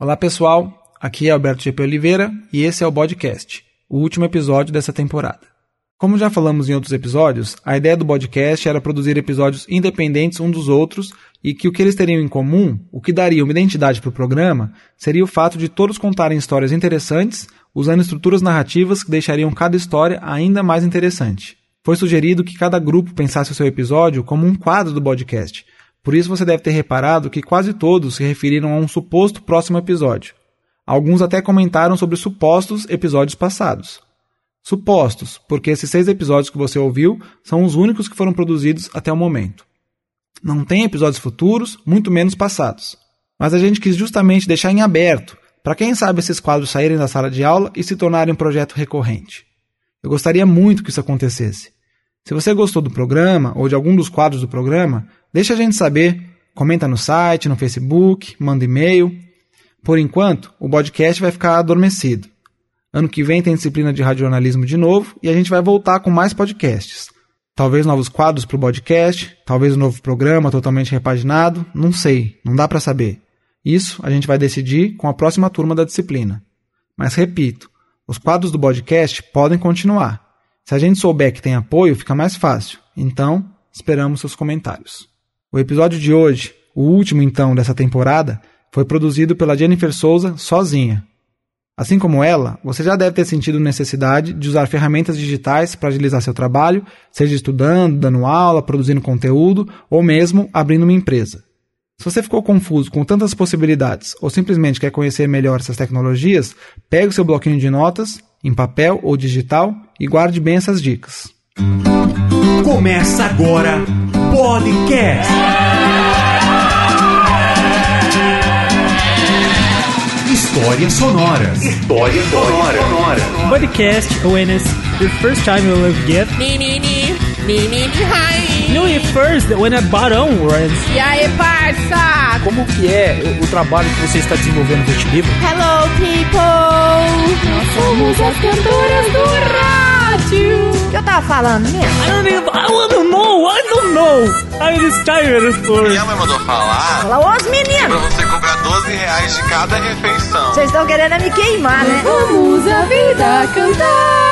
Olá pessoal, aqui é Alberto GP Oliveira e esse é o podcast, o último episódio dessa temporada. Como já falamos em outros episódios, a ideia do podcast era produzir episódios independentes uns dos outros e que o que eles teriam em comum, o que daria uma identidade para o programa, seria o fato de todos contarem histórias interessantes, usando estruturas narrativas que deixariam cada história ainda mais interessante. Foi sugerido que cada grupo pensasse o seu episódio como um quadro do podcast, por isso você deve ter reparado que quase todos se referiram a um suposto próximo episódio. Alguns até comentaram sobre supostos episódios passados. Supostos, porque esses seis episódios que você ouviu são os únicos que foram produzidos até o momento. Não tem episódios futuros, muito menos passados. Mas a gente quis justamente deixar em aberto, para quem sabe esses quadros saírem da sala de aula e se tornarem um projeto recorrente. Eu gostaria muito que isso acontecesse. Se você gostou do programa ou de algum dos quadros do programa, deixa a gente saber. Comenta no site, no Facebook, manda e-mail. Por enquanto, o podcast vai ficar adormecido. Ano que vem tem disciplina de radiojornalismo de novo e a gente vai voltar com mais podcasts. Talvez novos quadros para o podcast, talvez um novo programa totalmente repaginado, não sei, não dá para saber. Isso a gente vai decidir com a próxima turma da disciplina. Mas repito, os quadros do podcast podem continuar. Se a gente souber que tem apoio, fica mais fácil. Então, esperamos seus comentários. O episódio de hoje, o último então dessa temporada, foi produzido pela Jennifer Souza sozinha. Assim como ela, você já deve ter sentido necessidade de usar ferramentas digitais para agilizar seu trabalho, seja estudando, dando aula, produzindo conteúdo ou mesmo abrindo uma empresa. Se você ficou confuso com tantas possibilidades ou simplesmente quer conhecer melhor essas tecnologias, pegue o seu bloquinho de notas, em papel ou digital, e guarde bem essas dicas. Começa agora Podcast. Histórias sonoras. Histórias sonoras. Podcast awareness. The first time you will get. Menini, menini, hi. The first when a barão was. E aí, parça? Como que é o, o trabalho que você está desenvolvendo no livro? Hello, people. Nós somos as cantoras do rádio. O que eu tava falando mesmo? I don't even, I don't know, I don't know. I'm tired for. Minha mãe mandou falar Fala, ô, os pra meninos. você cobrar 12 reais de cada refeição. Vocês estão querendo me queimar, né? Vamos a vida cantar.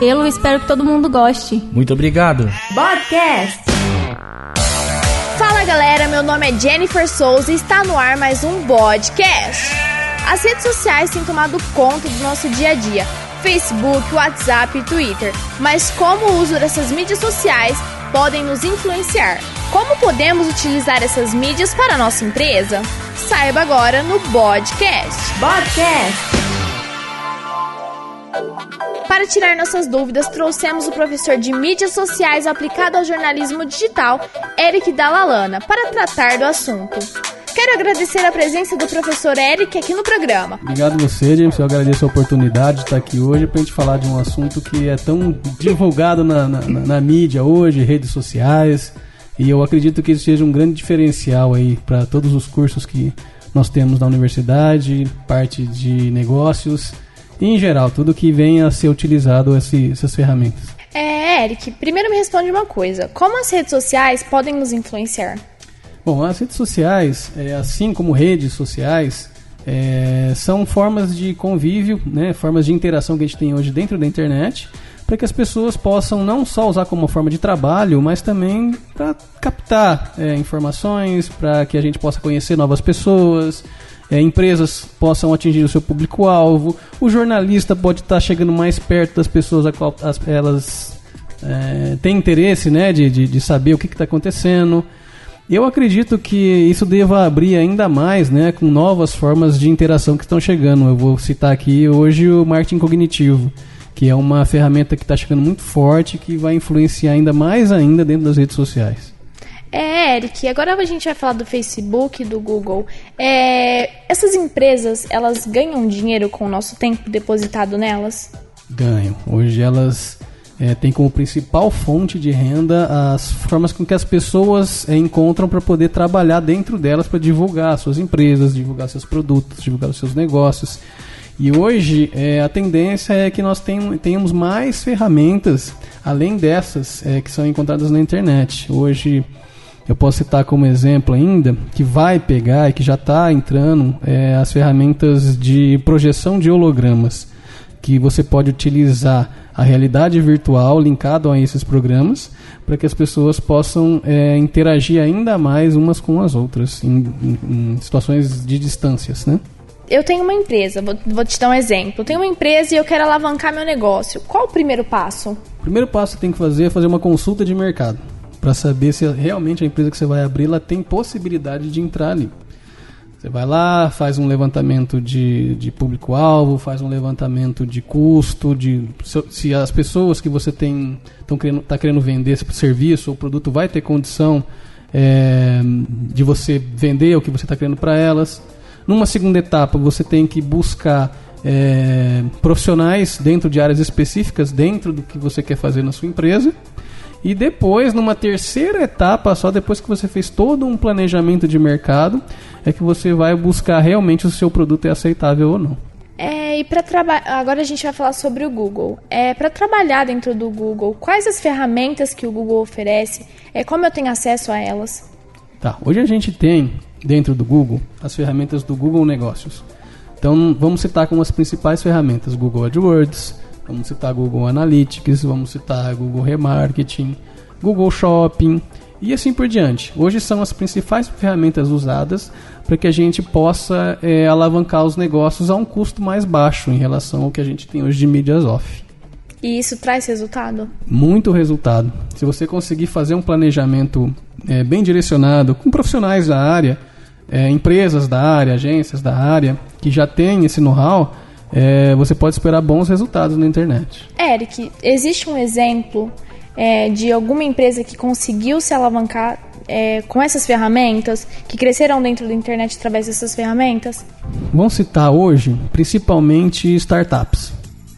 Eu espero que todo mundo goste. Muito obrigado. Podcast. Fala galera, meu nome é Jennifer Souza e está no ar mais um podcast. As redes sociais têm tomado conta do nosso dia a dia: Facebook, WhatsApp e Twitter. Mas como o uso dessas mídias sociais podem nos influenciar? Como podemos utilizar essas mídias para a nossa empresa? Saiba agora no podcast. Podcast. Para tirar nossas dúvidas, trouxemos o professor de mídias sociais aplicado ao jornalismo digital, Eric Dalalana, para tratar do assunto. Quero agradecer a presença do professor Eric aqui no programa. Obrigado você, James. Eu agradeço a oportunidade de estar aqui hoje para a gente falar de um assunto que é tão divulgado na, na, na- mídia hoje, redes sociais. E eu acredito que isso seja um grande diferencial aí para todos os cursos que nós temos na universidade, parte de negócios em geral, tudo que venha a ser utilizado esse, essas ferramentas. É, Eric, primeiro me responde uma coisa: como as redes sociais podem nos influenciar? Bom, as redes sociais, é, assim como redes sociais, é, são formas de convívio, né, formas de interação que a gente tem hoje dentro da internet, para que as pessoas possam não só usar como forma de trabalho, mas também para captar é, informações, para que a gente possa conhecer novas pessoas, é, empresas possam atingir o seu público-alvo, o jornalista pode estar chegando mais perto das pessoas a qual as- elas é, têm interesse né, de, de, de saber o que está acontecendo. Eu acredito que isso deva abrir ainda mais, né, com novas formas de interação que estão chegando. Eu vou citar aqui hoje o marketing cognitivo, que é uma ferramenta que está chegando muito forte, que vai influenciar ainda mais ainda dentro das redes sociais. É, Eric, agora a gente vai falar do Facebook, do Google. É, essas empresas, elas ganham dinheiro com o nosso tempo depositado nelas? Ganham. Hoje elas é, têm como principal fonte de renda as formas com que as pessoas é, encontram para poder trabalhar dentro delas para divulgar suas empresas, divulgar seus produtos, divulgar seus negócios. E hoje é, a tendência é que nós tenhamos mais ferramentas além dessas é, que são encontradas na internet. Hoje Eu posso citar como exemplo ainda que vai pegar e que já está entrando é, as ferramentas de projeção de hologramas, que você pode utilizar a realidade virtual linkado a esses programas para que as pessoas possam é, interagir ainda mais umas com as outras em, em, em situações de distâncias, né? Eu tenho uma empresa, vou, vou, te dar um exemplo. Eu tenho uma empresa e eu quero alavancar meu negócio. Qual o primeiro passo? O primeiro passo que tem que fazer é fazer uma consulta de mercado para saber se realmente a empresa que você vai abrir ela tem possibilidade de entrar ali. Você vai lá, faz um levantamento de, de público-alvo, faz um levantamento de custo, de se, se as pessoas que você tem estão querendo, tá querendo vender esse serviço ou produto vai ter condição é, de você vender o que você está querendo para elas. Numa segunda etapa, você tem que buscar é, profissionais dentro de áreas específicas, dentro do que você quer fazer na sua empresa. E depois, numa terceira etapa, só depois que você fez todo um planejamento de mercado, é que você vai buscar realmente se o seu produto é aceitável ou não. É, e para trabalhar, agora a gente vai falar sobre o Google. É, para trabalhar dentro do Google, quais as ferramentas que o Google oferece? É como eu tenho acesso a elas? Tá, hoje a gente tem dentro do Google as ferramentas do Google Negócios. Então, vamos citar como as principais ferramentas: Google AdWords, Vamos citar Google Analytics, vamos citar Google Remarketing, Google Shopping e assim por diante. Hoje são as principais ferramentas usadas para que a gente possa é, alavancar os negócios a um custo mais baixo em relação ao que a gente tem hoje de mídias off. E isso traz resultado? Muito resultado. Se você conseguir fazer um planejamento é, bem direcionado com profissionais da área, é, empresas da área, agências da área que já têm esse know-how, é, você pode esperar bons resultados na internet. Eric, existe um exemplo é, de alguma empresa que conseguiu se alavancar é, com essas ferramentas, que cresceram dentro da internet através dessas ferramentas? Vamos citar hoje, principalmente startups.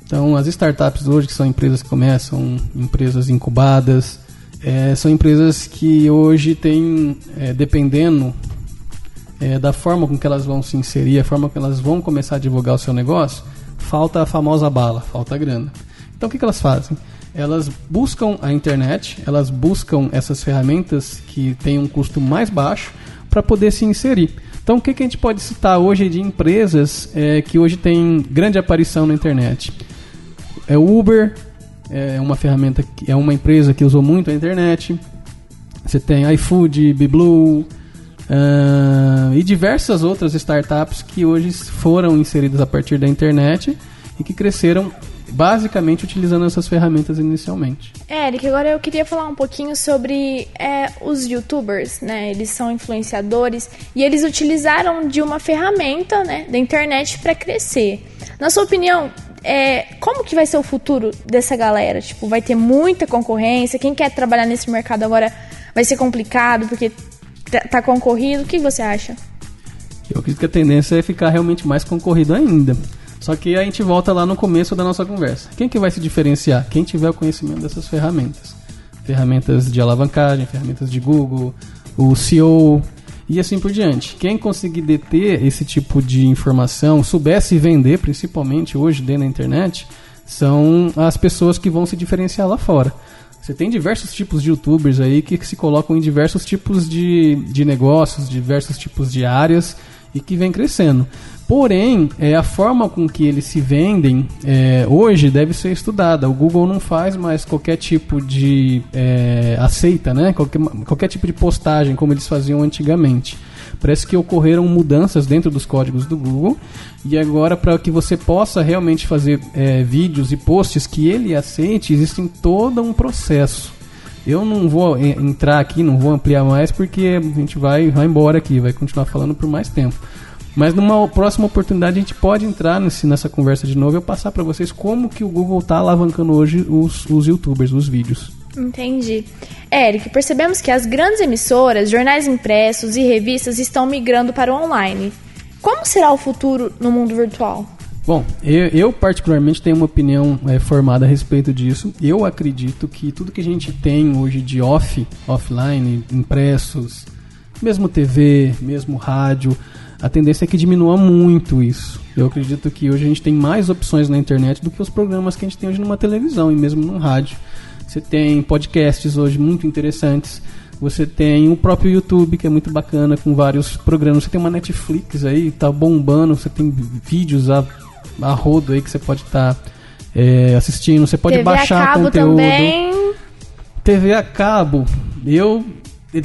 Então, as startups hoje, que são empresas que começam, empresas incubadas, é, são empresas que hoje têm, é, dependendo é, da forma com que elas vão se inserir, a forma que elas vão começar a divulgar o seu negócio, falta a famosa bala, falta a grana. Então o que, que elas fazem? Elas buscam a internet, elas buscam essas ferramentas que têm um custo mais baixo para poder se inserir. Então o que, que a gente pode citar hoje de empresas é, que hoje têm grande aparição na internet? É o Uber, é uma ferramenta, é uma empresa que usou muito a internet. Você tem iFood, BeBlue, Uh, e diversas outras startups que hoje foram inseridas a partir da internet e que cresceram basicamente utilizando essas ferramentas inicialmente. Eric, agora eu queria falar um pouquinho sobre é, os youtubers, né? Eles são influenciadores e eles utilizaram de uma ferramenta né, da internet para crescer. Na sua opinião, é, como que vai ser o futuro dessa galera? Tipo, vai ter muita concorrência? Quem quer trabalhar nesse mercado agora vai ser complicado porque Tá, tá concorrido, o que você acha? Eu acredito que a tendência é ficar realmente mais concorrido ainda. Só que a gente volta lá no começo da nossa conversa. Quem que vai se diferenciar? Quem tiver o conhecimento dessas ferramentas. Ferramentas de alavancagem, ferramentas de Google, o SEO e assim por diante. Quem conseguir deter esse tipo de informação, soubesse vender, principalmente hoje dentro da internet, são as pessoas que vão se diferenciar lá fora. Você tem diversos tipos de youtubers aí que se colocam em diversos tipos de, de negócios, diversos tipos de áreas e que vem crescendo. Porém, é, a forma com que eles se vendem é, hoje deve ser estudada. O Google não faz mais qualquer tipo de é, aceita, né? Qualquer, qualquer tipo de postagem como eles faziam antigamente. Parece que ocorreram mudanças dentro dos códigos do Google e agora para que você possa realmente fazer é, vídeos e posts que ele aceite, existe todo um processo. Eu não vou entrar aqui, não vou ampliar mais porque a gente vai, vai embora aqui, vai continuar falando por mais tempo. Mas numa próxima oportunidade a gente pode entrar nesse, nessa conversa de novo e eu passar para vocês como que o Google está alavancando hoje os, os youtubers, os vídeos. Entendi. Eric, percebemos que as grandes emissoras, jornais impressos e revistas estão migrando para o online. Como será o futuro no mundo virtual? Bom, eu, eu particularmente tenho uma opinião é, formada a respeito disso. Eu acredito que tudo que a gente tem hoje de off, offline, impressos, mesmo TV, mesmo rádio, a tendência é que diminua muito isso. Eu acredito que hoje a gente tem mais opções na internet do que os programas que a gente tem hoje numa televisão e mesmo num rádio. Você tem podcasts hoje muito interessantes. Você tem o próprio YouTube, que é muito bacana, com vários programas. Você tem uma Netflix aí, tá bombando. Você tem vídeos a, a rodo aí que você pode estar assistindo. Você pode TV baixar a cabo conteúdo. também. TV a cabo, eu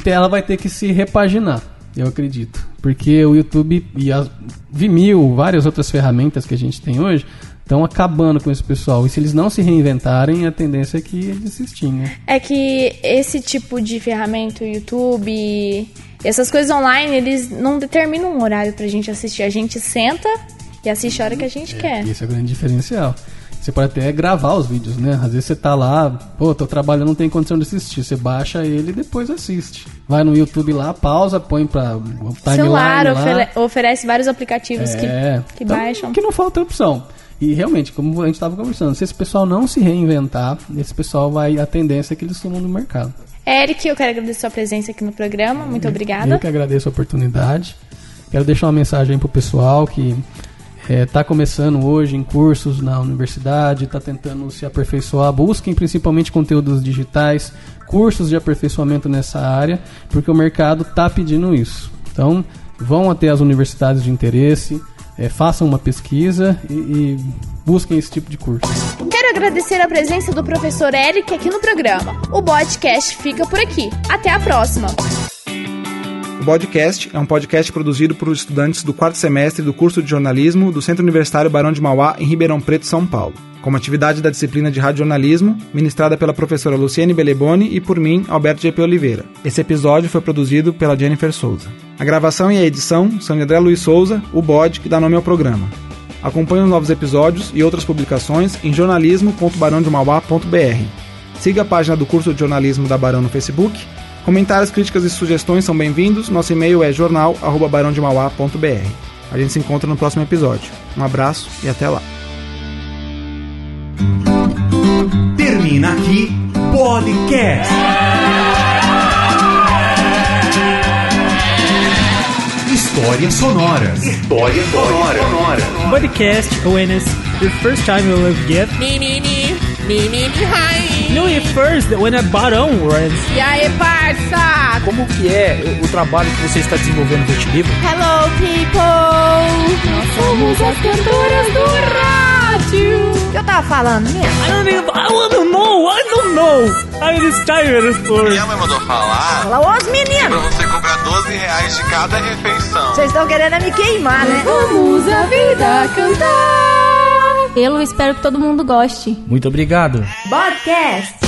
ela vai ter que se repaginar, eu acredito, porque o YouTube e a Vimeo, várias outras ferramentas que a gente tem hoje, estão acabando com esse pessoal. E se eles não se reinventarem, a tendência é que eles se extinguam. É que esse tipo de ferramenta, o YouTube, essas coisas online, eles não determinam um horário pra gente assistir. A gente senta e assiste a hora que a gente quer. Esse é o grande diferencial. Você pode até gravar os vídeos, né? Às vezes você tá lá, pô, tô trabalhando, não tem condição de assistir. Você baixa ele e depois assiste. Vai no YouTube lá, pausa, põe pra timeline Celular ofere- oferece vários aplicativos É, que, que então, baixam. Que não falta opção. E realmente, como a gente estava conversando, se esse pessoal não se reinventar, esse pessoal vai. A tendência é que eles sumam do mercado. Eric, eu quero agradecer sua presença aqui no programa. Muito obrigada. Eu que agradeço a oportunidade. Quero deixar uma mensagem para o pessoal que está começando hoje em cursos na universidade, está tentando se aperfeiçoar. Busquem principalmente conteúdos digitais, cursos de aperfeiçoamento nessa área, porque o mercado está pedindo isso. Então, vão até as universidades de interesse, eh, façam uma pesquisa e, e busquem esse tipo de curso. Quero agradecer a presença do professor Eric aqui no programa. O podcast fica por aqui. Até a próxima. O Podcast é um podcast produzido por estudantes do quarto semestre do curso de jornalismo do Centro Universitário Barão de Mauá, em Ribeirão Preto, São Paulo, como atividade da disciplina de radiojornalismo, ministrada pela professora Luciene Beleboni e por mim, Alberto GP Oliveira. Esse episódio foi produzido pela Jennifer Souza. A gravação e a edição são de André Luiz Souza, o Bode, que dá nome ao programa. Acompanhe os novos episódios e outras publicações em jornalismo.barãodemauá.br. Siga a página do curso de jornalismo da Barão no Facebook. Comentários, críticas e sugestões são bem-vindos. Nosso e-mail é jornal@barãodemauá.br. A gente se encontra no próximo episódio. Um abraço e até lá. Termina aqui Podcast. Histórias sonoras. Histórias sonoras. Podcast awareness. The first time you will get. No, at first, when a barão runs. E aí, parça? Como que é o trabalho que você está desenvolvendo no Vertilivro? Hello, people! Nós somos as cantoras do rádio. Eu tava falando mesmo? I don't even, I don't know, I don't know. I'm tired for. Minha mãe mandou falar Fala, os pra meninos, você cobrar 12 reais de cada refeição. vocês estão querendo me queimar, né? Vamos a vida cantar. Eu espero que todo mundo goste. Muito obrigado. Podcast.